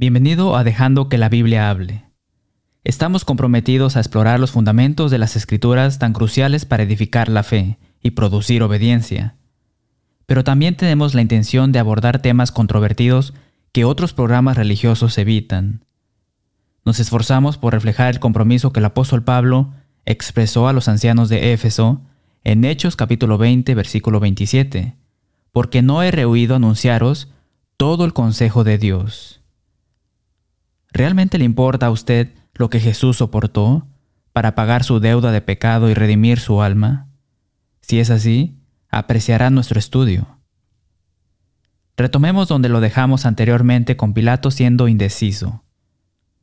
Bienvenido a Dejando que la Biblia hable. Estamos comprometidos a explorar los fundamentos de las escrituras tan cruciales para edificar la fe y producir obediencia. Pero también tenemos la intención de abordar temas controvertidos que otros programas religiosos evitan. Nos esforzamos por reflejar el compromiso que el apóstol Pablo expresó a los ancianos de Éfeso en Hechos capítulo 20 versículo 27, porque no he rehuido anunciaros todo el consejo de Dios. ¿Realmente le importa a usted lo que Jesús soportó para pagar su deuda de pecado y redimir su alma? Si es así, apreciará nuestro estudio. Retomemos donde lo dejamos anteriormente con Pilato siendo indeciso.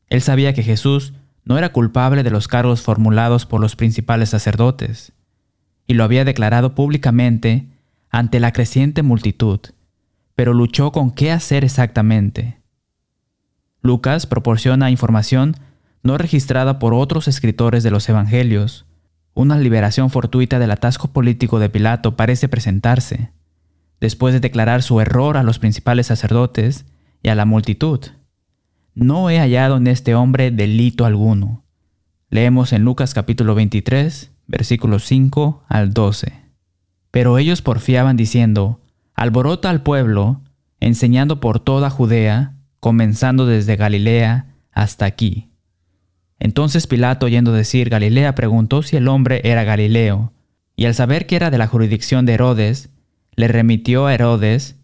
Él sabía que Jesús no era culpable de los cargos formulados por los principales sacerdotes, y lo había declarado públicamente ante la creciente multitud, pero luchó con qué hacer exactamente. Lucas proporciona información no registrada por otros escritores de los Evangelios. Una liberación fortuita del atasco político de Pilato parece presentarse, después de declarar su error a los principales sacerdotes y a la multitud. No he hallado en este hombre delito alguno. Leemos en Lucas capítulo 23, versículos 5 al 12. Pero ellos porfiaban diciendo, Alborota al pueblo, enseñando por toda Judea, comenzando desde Galilea hasta aquí. Entonces Pilato, oyendo decir Galilea, preguntó si el hombre era Galileo, y al saber que era de la jurisdicción de Herodes, le remitió a Herodes,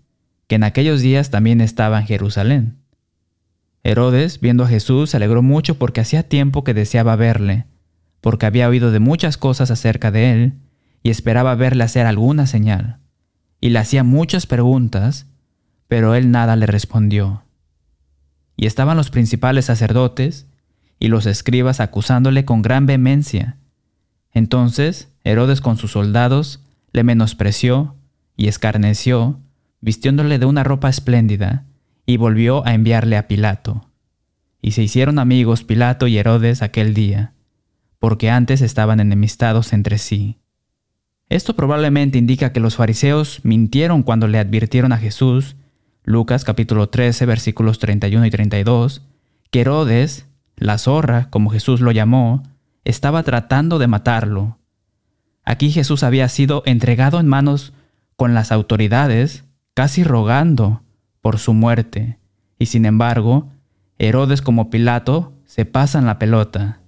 que en aquellos días también estaba en Jerusalén. Herodes, viendo a Jesús, se alegró mucho porque hacía tiempo que deseaba verle, porque había oído de muchas cosas acerca de él, y esperaba verle hacer alguna señal. Y le hacía muchas preguntas, pero él nada le respondió y estaban los principales sacerdotes y los escribas acusándole con gran vehemencia. Entonces Herodes con sus soldados le menospreció y escarneció, vistiéndole de una ropa espléndida, y volvió a enviarle a Pilato. Y se hicieron amigos Pilato y Herodes aquel día, porque antes estaban enemistados entre sí. Esto probablemente indica que los fariseos mintieron cuando le advirtieron a Jesús Lucas capítulo 13 versículos 31 y 32, que Herodes, la zorra, como Jesús lo llamó, estaba tratando de matarlo. Aquí Jesús había sido entregado en manos con las autoridades, casi rogando por su muerte, y sin embargo, Herodes como Pilato se pasan la pelota.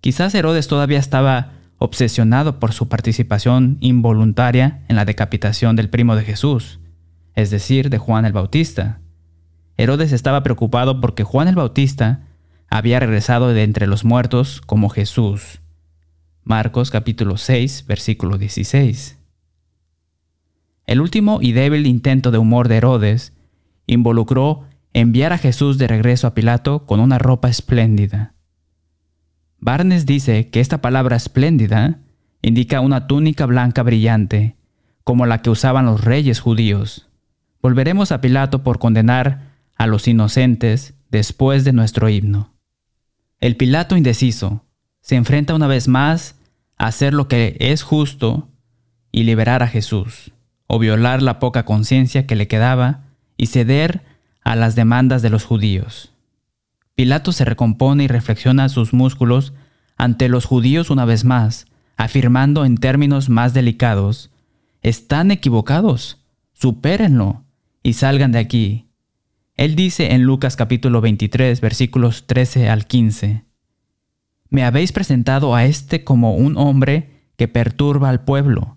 Quizás Herodes todavía estaba obsesionado por su participación involuntaria en la decapitación del primo de Jesús, es decir, de Juan el Bautista. Herodes estaba preocupado porque Juan el Bautista había regresado de entre los muertos como Jesús. Marcos capítulo 6, versículo 16. El último y débil intento de humor de Herodes involucró enviar a Jesús de regreso a Pilato con una ropa espléndida. Barnes dice que esta palabra espléndida indica una túnica blanca brillante, como la que usaban los reyes judíos. Volveremos a Pilato por condenar a los inocentes después de nuestro himno. El Pilato indeciso se enfrenta una vez más a hacer lo que es justo y liberar a Jesús, o violar la poca conciencia que le quedaba y ceder a las demandas de los judíos. Pilato se recompone y reflexiona sus músculos ante los judíos una vez más, afirmando en términos más delicados, están equivocados, supérenlo, y salgan de aquí. Él dice en Lucas capítulo 23 versículos 13 al 15, Me habéis presentado a éste como un hombre que perturba al pueblo,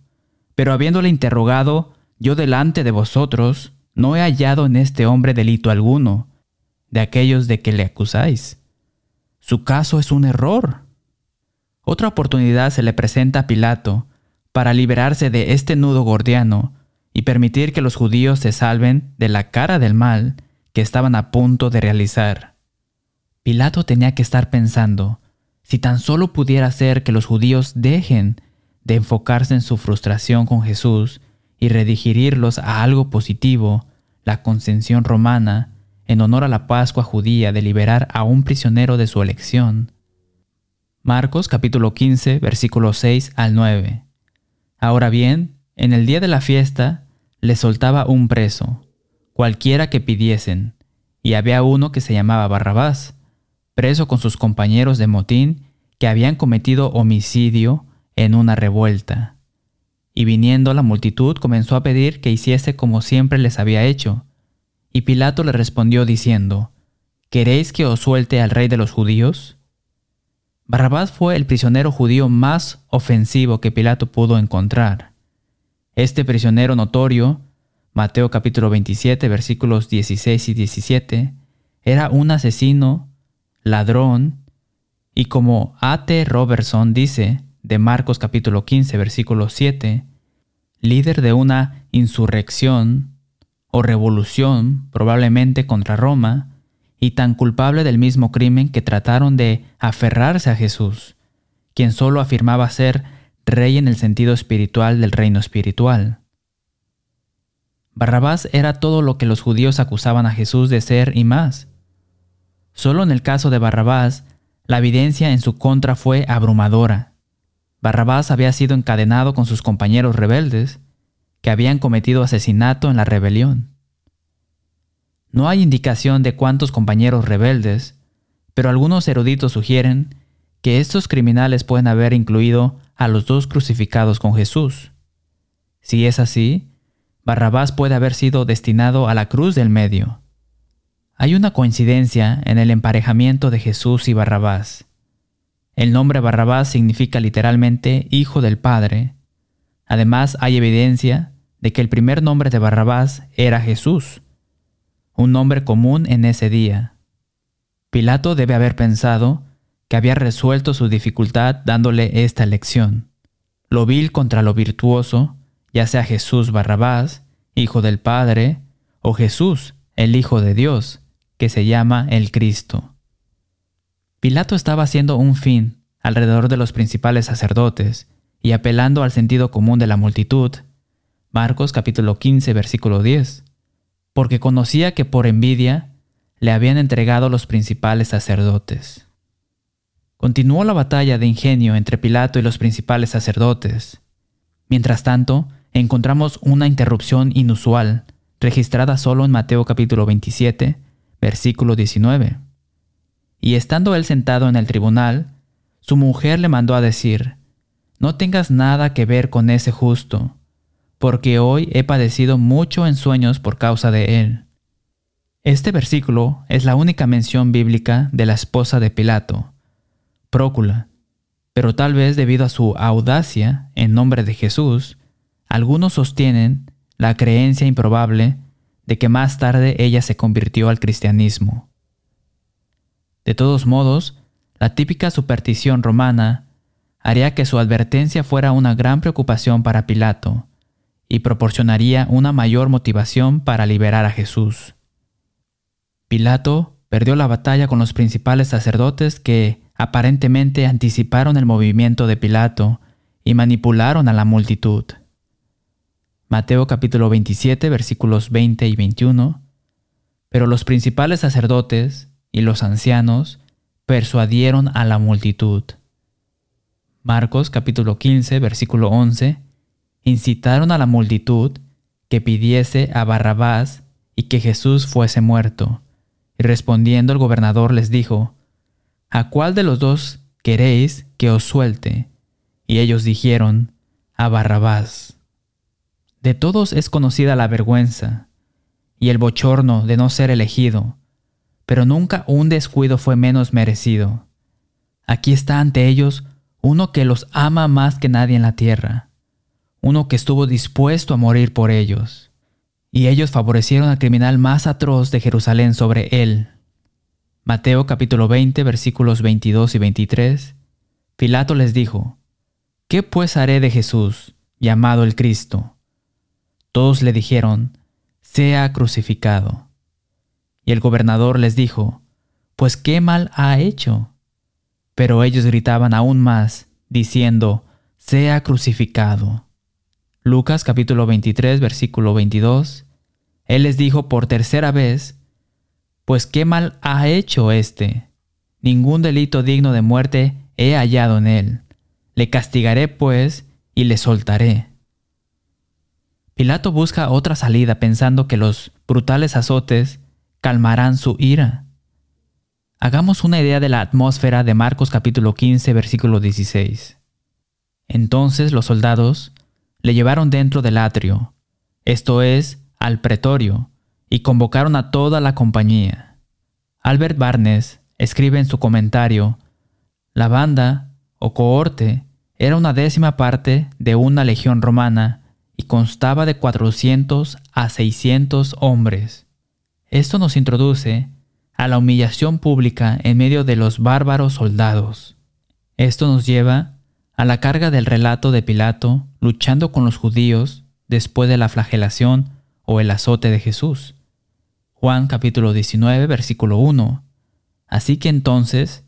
pero habiéndole interrogado yo delante de vosotros, no he hallado en este hombre delito alguno, de aquellos de que le acusáis. Su caso es un error. Otra oportunidad se le presenta a Pilato para liberarse de este nudo gordiano y permitir que los judíos se salven de la cara del mal que estaban a punto de realizar. Pilato tenía que estar pensando, si tan solo pudiera hacer que los judíos dejen de enfocarse en su frustración con Jesús y redigirlos a algo positivo, la concesión romana, en honor a la Pascua judía de liberar a un prisionero de su elección. Marcos capítulo 15 versículos 6 al 9. Ahora bien, en el día de la fiesta le soltaba un preso, cualquiera que pidiesen, y había uno que se llamaba Barrabás, preso con sus compañeros de motín que habían cometido homicidio en una revuelta. Y viniendo la multitud comenzó a pedir que hiciese como siempre les había hecho. Y Pilato le respondió diciendo, ¿Queréis que os suelte al rey de los judíos? Barrabás fue el prisionero judío más ofensivo que Pilato pudo encontrar. Este prisionero notorio, Mateo capítulo 27 versículos 16 y 17, era un asesino, ladrón, y como A.T. Robertson dice, de Marcos capítulo 15 versículo 7, líder de una insurrección o revolución probablemente contra Roma, y tan culpable del mismo crimen que trataron de aferrarse a Jesús, quien solo afirmaba ser rey en el sentido espiritual del reino espiritual. Barrabás era todo lo que los judíos acusaban a Jesús de ser y más. Solo en el caso de Barrabás, la evidencia en su contra fue abrumadora. Barrabás había sido encadenado con sus compañeros rebeldes, que habían cometido asesinato en la rebelión. No hay indicación de cuántos compañeros rebeldes, pero algunos eruditos sugieren que estos criminales pueden haber incluido a los dos crucificados con Jesús. Si es así, Barrabás puede haber sido destinado a la cruz del medio. Hay una coincidencia en el emparejamiento de Jesús y Barrabás. El nombre Barrabás significa literalmente hijo del Padre. Además, hay evidencia de que el primer nombre de Barrabás era Jesús, un nombre común en ese día. Pilato debe haber pensado que había resuelto su dificultad dándole esta lección. Lo vil contra lo virtuoso, ya sea Jesús Barrabás, hijo del Padre, o Jesús, el Hijo de Dios, que se llama el Cristo. Pilato estaba haciendo un fin alrededor de los principales sacerdotes y apelando al sentido común de la multitud. Marcos capítulo 15 versículo 10. Porque conocía que por envidia le habían entregado los principales sacerdotes. Continuó la batalla de ingenio entre Pilato y los principales sacerdotes. Mientras tanto, encontramos una interrupción inusual, registrada solo en Mateo capítulo 27, versículo 19. Y estando él sentado en el tribunal, su mujer le mandó a decir, No tengas nada que ver con ese justo, porque hoy he padecido mucho en sueños por causa de él. Este versículo es la única mención bíblica de la esposa de Pilato, Prócula, pero tal vez debido a su audacia en nombre de Jesús, algunos sostienen la creencia improbable de que más tarde ella se convirtió al cristianismo. De todos modos, la típica superstición romana haría que su advertencia fuera una gran preocupación para Pilato y proporcionaría una mayor motivación para liberar a Jesús. Pilato perdió la batalla con los principales sacerdotes que aparentemente anticiparon el movimiento de Pilato y manipularon a la multitud. Mateo capítulo 27 versículos 20 y 21. Pero los principales sacerdotes y los ancianos persuadieron a la multitud. Marcos capítulo 15 versículo 11 incitaron a la multitud que pidiese a Barrabás y que Jesús fuese muerto. Y respondiendo el gobernador les dijo, ¿A cuál de los dos queréis que os suelte? Y ellos dijeron, a Barrabás. De todos es conocida la vergüenza y el bochorno de no ser elegido, pero nunca un descuido fue menos merecido. Aquí está ante ellos uno que los ama más que nadie en la tierra, uno que estuvo dispuesto a morir por ellos, y ellos favorecieron al criminal más atroz de Jerusalén sobre él. Mateo capítulo 20 versículos 22 y 23. Pilato les dijo, ¿Qué pues haré de Jesús, llamado el Cristo? Todos le dijeron, sea crucificado. Y el gobernador les dijo, Pues qué mal ha hecho. Pero ellos gritaban aún más, diciendo, Sea crucificado. Lucas capítulo 23, versículo 22. Él les dijo por tercera vez, Pues qué mal ha hecho éste. Ningún delito digno de muerte he hallado en él. Le castigaré, pues, y le soltaré. Pilato busca otra salida pensando que los brutales azotes calmarán su ira. Hagamos una idea de la atmósfera de Marcos capítulo 15, versículo 16. Entonces los soldados le llevaron dentro del atrio, esto es, al pretorio, y convocaron a toda la compañía. Albert Barnes escribe en su comentario, la banda, o cohorte, era una décima parte de una legión romana y constaba de 400 a 600 hombres. Esto nos introduce a la humillación pública en medio de los bárbaros soldados. Esto nos lleva a la carga del relato de Pilato luchando con los judíos después de la flagelación o el azote de Jesús. Juan capítulo 19 versículo 1. Así que entonces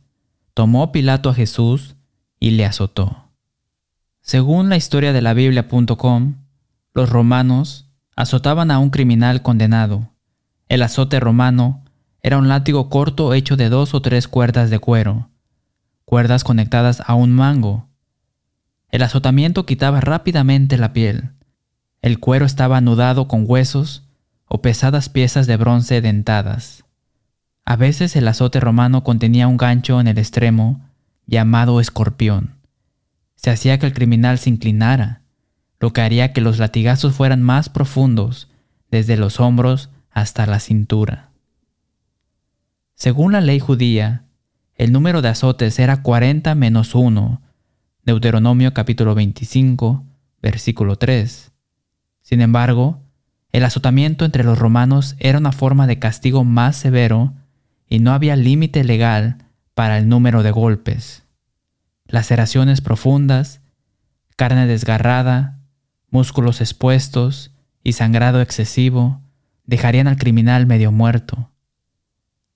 tomó Pilato a Jesús y le azotó. Según la historia de la Biblia.com, los romanos azotaban a un criminal condenado. El azote romano era un látigo corto hecho de dos o tres cuerdas de cuero, cuerdas conectadas a un mango. El azotamiento quitaba rápidamente la piel. El cuero estaba anudado con huesos o pesadas piezas de bronce dentadas. A veces el azote romano contenía un gancho en el extremo llamado escorpión. Se hacía que el criminal se inclinara, lo que haría que los latigazos fueran más profundos, desde los hombros hasta la cintura. Según la ley judía, el número de azotes era 40 menos 1, Deuteronomio capítulo 25, versículo 3. Sin embargo, el azotamiento entre los romanos era una forma de castigo más severo y no había límite legal para el número de golpes. Laceraciones profundas, carne desgarrada, músculos expuestos y sangrado excesivo dejarían al criminal medio muerto.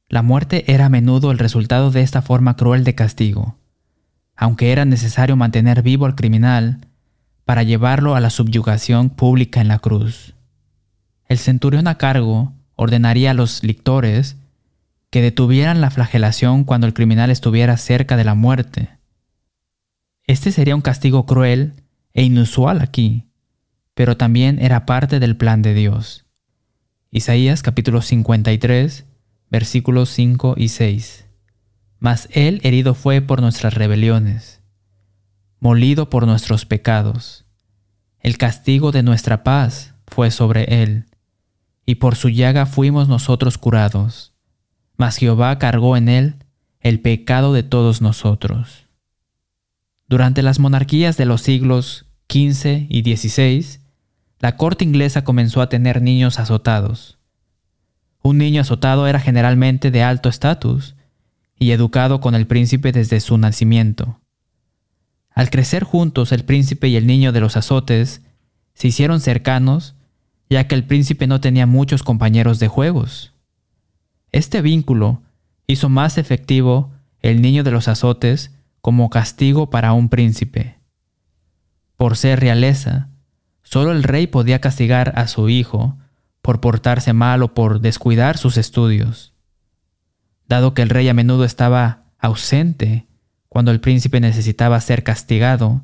La muerte era a menudo el resultado de esta forma cruel de castigo, aunque era necesario mantener vivo al criminal para llevarlo a la subyugación pública en la cruz. El centurión a cargo ordenaría a los lictores que detuvieran la flagelación cuando el criminal estuviera cerca de la muerte. Este sería un castigo cruel e inusual aquí, pero también era parte del plan de Dios. Isaías capítulo 53, versículos 5 y 6. Mas él herido fue por nuestras rebeliones, molido por nuestros pecados. El castigo de nuestra paz fue sobre él y por su llaga fuimos nosotros curados. Mas Jehová cargó en él el pecado de todos nosotros. Durante las monarquías de los siglos XV y XVI, la corte inglesa comenzó a tener niños azotados. Un niño azotado era generalmente de alto estatus y educado con el príncipe desde su nacimiento. Al crecer juntos el príncipe y el niño de los azotes se hicieron cercanos ya que el príncipe no tenía muchos compañeros de juegos. Este vínculo hizo más efectivo el niño de los azotes como castigo para un príncipe. Por ser realeza, solo el rey podía castigar a su hijo por portarse mal o por descuidar sus estudios. Dado que el rey a menudo estaba ausente cuando el príncipe necesitaba ser castigado,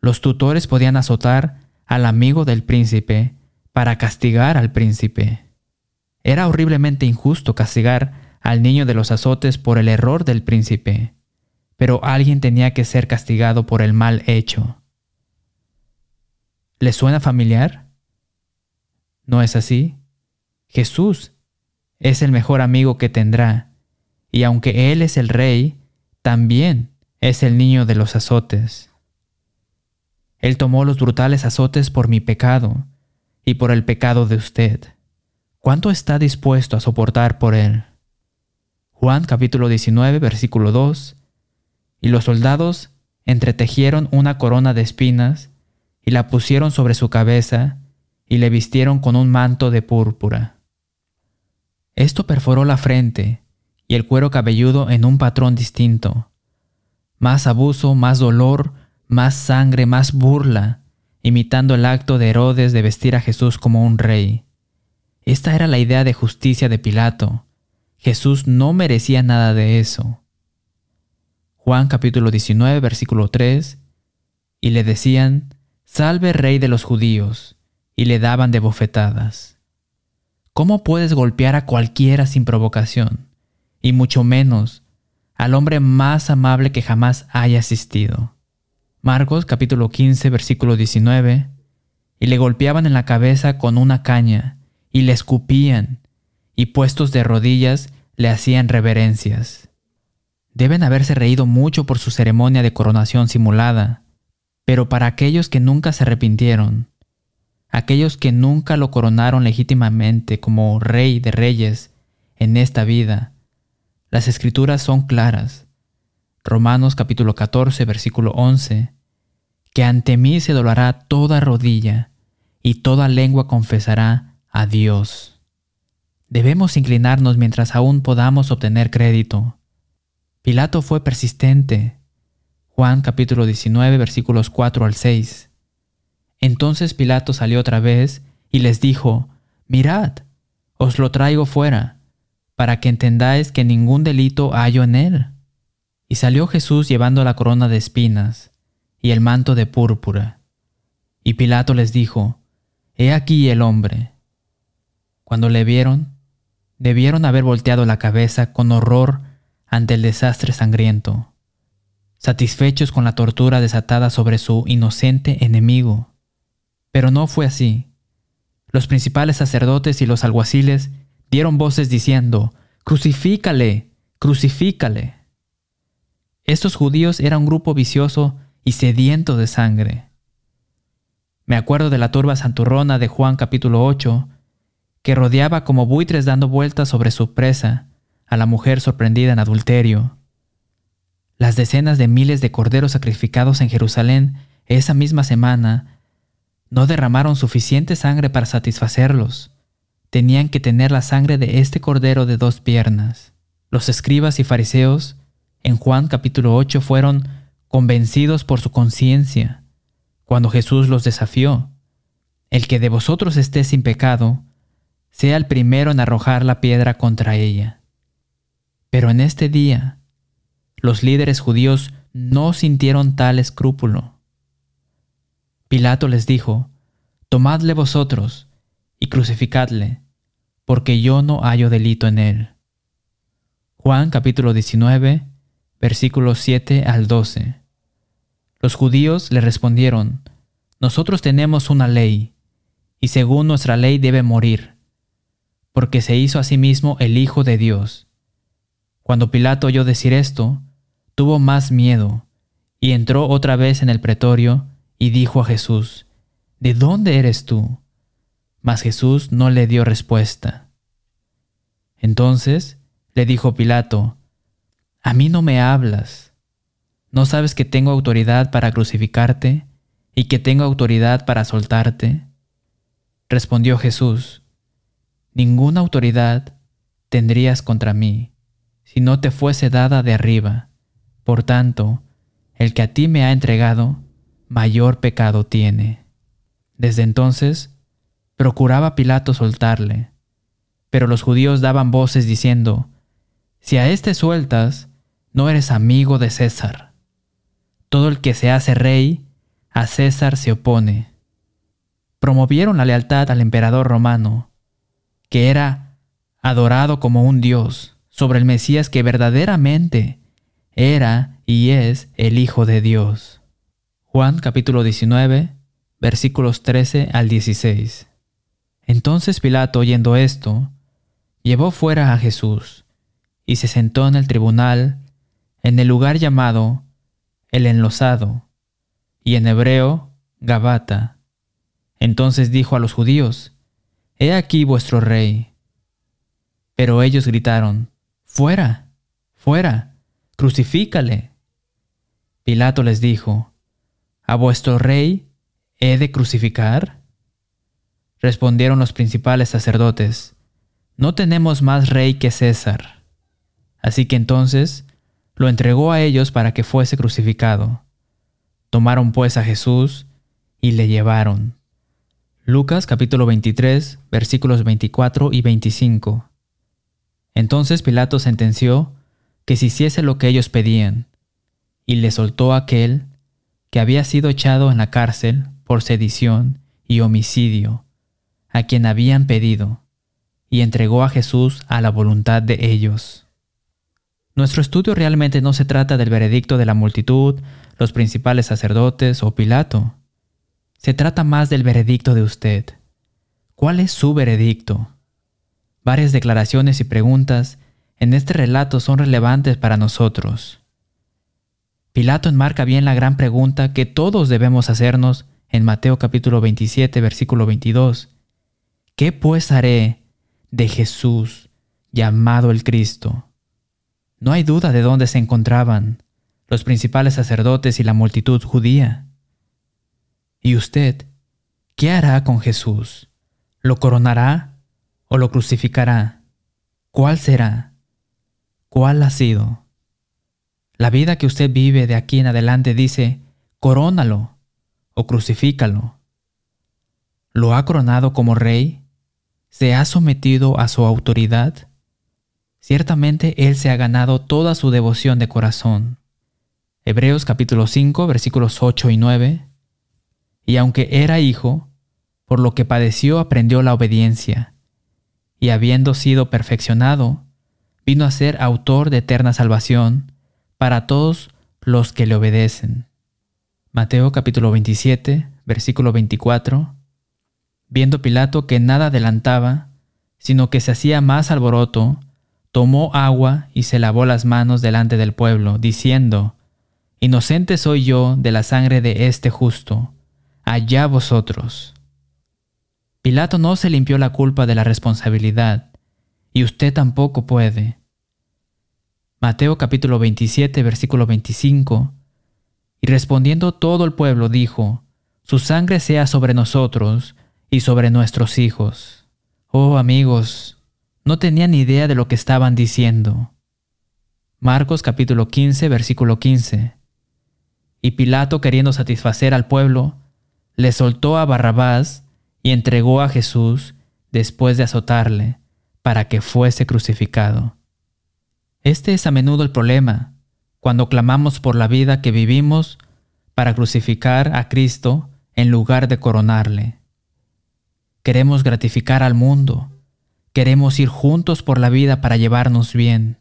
los tutores podían azotar al amigo del príncipe para castigar al príncipe. Era horriblemente injusto castigar al niño de los azotes por el error del príncipe, pero alguien tenía que ser castigado por el mal hecho. ¿Le suena familiar? ¿No es así? Jesús es el mejor amigo que tendrá, y aunque Él es el rey, también es el niño de los azotes. Él tomó los brutales azotes por mi pecado, y por el pecado de usted. ¿Cuánto está dispuesto a soportar por él? Juan capítulo 19 versículo 2. Y los soldados entretejieron una corona de espinas y la pusieron sobre su cabeza y le vistieron con un manto de púrpura. Esto perforó la frente y el cuero cabelludo en un patrón distinto. Más abuso, más dolor, más sangre, más burla, imitando el acto de Herodes de vestir a Jesús como un rey. Esta era la idea de justicia de Pilato. Jesús no merecía nada de eso. Juan capítulo 19 versículo 3, y le decían, Salve rey de los judíos, y le daban de bofetadas. ¿Cómo puedes golpear a cualquiera sin provocación? Y mucho menos al hombre más amable que jamás haya asistido. Marcos capítulo 15 versículo 19. Y le golpeaban en la cabeza con una caña, y le escupían, y puestos de rodillas le hacían reverencias. Deben haberse reído mucho por su ceremonia de coronación simulada, pero para aquellos que nunca se arrepintieron, aquellos que nunca lo coronaron legítimamente como rey de reyes en esta vida, las escrituras son claras. Romanos capítulo 14, versículo 11, que ante mí se doblará toda rodilla y toda lengua confesará a Dios. Debemos inclinarnos mientras aún podamos obtener crédito. Pilato fue persistente. Juan capítulo 19 versículos 4 al 6. Entonces Pilato salió otra vez y les dijo, Mirad, os lo traigo fuera para que entendáis que ningún delito hallo en él. Y salió Jesús llevando la corona de espinas y el manto de púrpura. Y Pilato les dijo, He aquí el hombre. Cuando le vieron, debieron haber volteado la cabeza con horror ante el desastre sangriento, satisfechos con la tortura desatada sobre su inocente enemigo. Pero no fue así. Los principales sacerdotes y los alguaciles dieron voces diciendo, Crucifícale, crucifícale. Estos judíos eran un grupo vicioso y sediento de sangre. Me acuerdo de la turba santurrona de Juan capítulo 8, que rodeaba como buitres dando vueltas sobre su presa a la mujer sorprendida en adulterio. Las decenas de miles de corderos sacrificados en Jerusalén esa misma semana no derramaron suficiente sangre para satisfacerlos tenían que tener la sangre de este cordero de dos piernas. Los escribas y fariseos en Juan capítulo 8 fueron convencidos por su conciencia cuando Jesús los desafió. El que de vosotros esté sin pecado, sea el primero en arrojar la piedra contra ella. Pero en este día, los líderes judíos no sintieron tal escrúpulo. Pilato les dijo, Tomadle vosotros y crucificadle, porque yo no hallo delito en él. Juan capítulo 19, versículos 7 al 12. Los judíos le respondieron, Nosotros tenemos una ley, y según nuestra ley debe morir, porque se hizo a sí mismo el Hijo de Dios. Cuando Pilato oyó decir esto, tuvo más miedo, y entró otra vez en el pretorio, y dijo a Jesús, ¿De dónde eres tú? Mas Jesús no le dio respuesta. Entonces le dijo Pilato, A mí no me hablas. ¿No sabes que tengo autoridad para crucificarte y que tengo autoridad para soltarte? Respondió Jesús, Ninguna autoridad tendrías contra mí si no te fuese dada de arriba. Por tanto, el que a ti me ha entregado, mayor pecado tiene. Desde entonces, Procuraba Pilato soltarle, pero los judíos daban voces diciendo, Si a éste sueltas, no eres amigo de César. Todo el que se hace rey, a César se opone. Promovieron la lealtad al emperador romano, que era adorado como un dios sobre el Mesías que verdaderamente era y es el Hijo de Dios. Juan capítulo 19, versículos 13 al 16. Entonces Pilato, oyendo esto, llevó fuera a Jesús y se sentó en el tribunal en el lugar llamado el enlosado, y en hebreo Gabata. Entonces dijo a los judíos, He aquí vuestro rey. Pero ellos gritaron, Fuera, fuera, crucifícale. Pilato les dijo, ¿A vuestro rey he de crucificar? Respondieron los principales sacerdotes, No tenemos más rey que César. Así que entonces lo entregó a ellos para que fuese crucificado. Tomaron pues a Jesús y le llevaron. Lucas capítulo 23 versículos 24 y 25. Entonces Pilato sentenció que se hiciese lo que ellos pedían, y le soltó a aquel que había sido echado en la cárcel por sedición y homicidio a quien habían pedido, y entregó a Jesús a la voluntad de ellos. Nuestro estudio realmente no se trata del veredicto de la multitud, los principales sacerdotes o Pilato. Se trata más del veredicto de usted. ¿Cuál es su veredicto? Varias declaraciones y preguntas en este relato son relevantes para nosotros. Pilato enmarca bien la gran pregunta que todos debemos hacernos en Mateo capítulo 27 versículo 22. ¿Qué pues haré de Jesús llamado el Cristo? No hay duda de dónde se encontraban los principales sacerdotes y la multitud judía. ¿Y usted qué hará con Jesús? ¿Lo coronará o lo crucificará? ¿Cuál será? ¿Cuál ha sido? La vida que usted vive de aquí en adelante dice, corónalo o crucifícalo. ¿Lo ha coronado como rey? ¿Se ha sometido a su autoridad? Ciertamente Él se ha ganado toda su devoción de corazón. Hebreos capítulo 5 versículos 8 y 9. Y aunque era hijo, por lo que padeció aprendió la obediencia, y habiendo sido perfeccionado, vino a ser autor de eterna salvación para todos los que le obedecen. Mateo capítulo 27 versículo 24. Viendo Pilato que nada adelantaba, sino que se hacía más alboroto, tomó agua y se lavó las manos delante del pueblo, diciendo, Inocente soy yo de la sangre de este justo, allá vosotros. Pilato no se limpió la culpa de la responsabilidad, y usted tampoco puede. Mateo capítulo 27, versículo 25. Y respondiendo todo el pueblo dijo, Su sangre sea sobre nosotros y sobre nuestros hijos. Oh amigos, no tenían idea de lo que estaban diciendo. Marcos capítulo 15, versículo 15. Y Pilato, queriendo satisfacer al pueblo, le soltó a Barrabás y entregó a Jesús después de azotarle, para que fuese crucificado. Este es a menudo el problema, cuando clamamos por la vida que vivimos para crucificar a Cristo en lugar de coronarle. Queremos gratificar al mundo, Queremos ir juntos por la vida para llevarnos bien.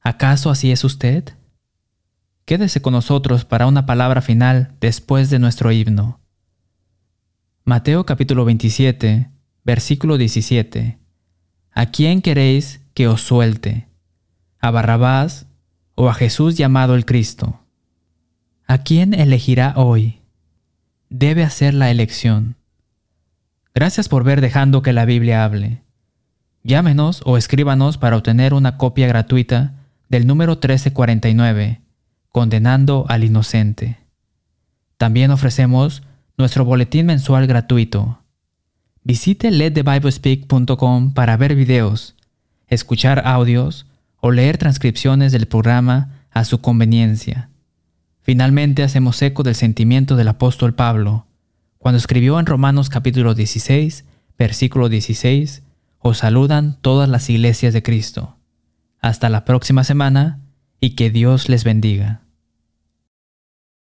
¿Acaso así es usted? Quédese con nosotros para una palabra final después de nuestro himno. Mateo capítulo 27, versículo 17. ¿A quién queréis que os suelte? ¿A Barrabás o a Jesús llamado el Cristo? ¿A quién elegirá hoy? Debe hacer la elección. Gracias por ver dejando que la Biblia hable. Llámenos o escríbanos para obtener una copia gratuita del número 1349, Condenando al Inocente. También ofrecemos nuestro boletín mensual gratuito. Visite letthebiblespeak.com para ver videos, escuchar audios o leer transcripciones del programa a su conveniencia. Finalmente hacemos eco del sentimiento del apóstol Pablo, cuando escribió en Romanos capítulo 16, versículo 16, os saludan todas las iglesias de Cristo. Hasta la próxima semana y que Dios les bendiga.